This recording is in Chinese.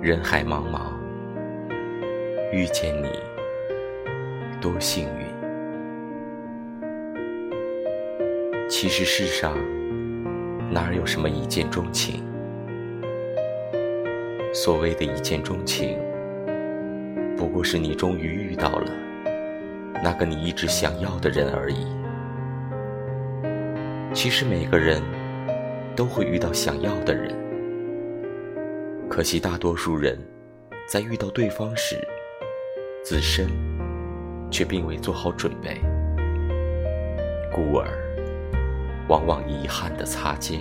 人海茫茫，遇见你多幸运。其实世上哪有什么一见钟情？所谓的一见钟情，不过是你终于遇到了那个你一直想要的人而已。其实每个人都会遇到想要的人。可惜，大多数人在遇到对方时，自身却并未做好准备，故而往往遗憾的擦肩。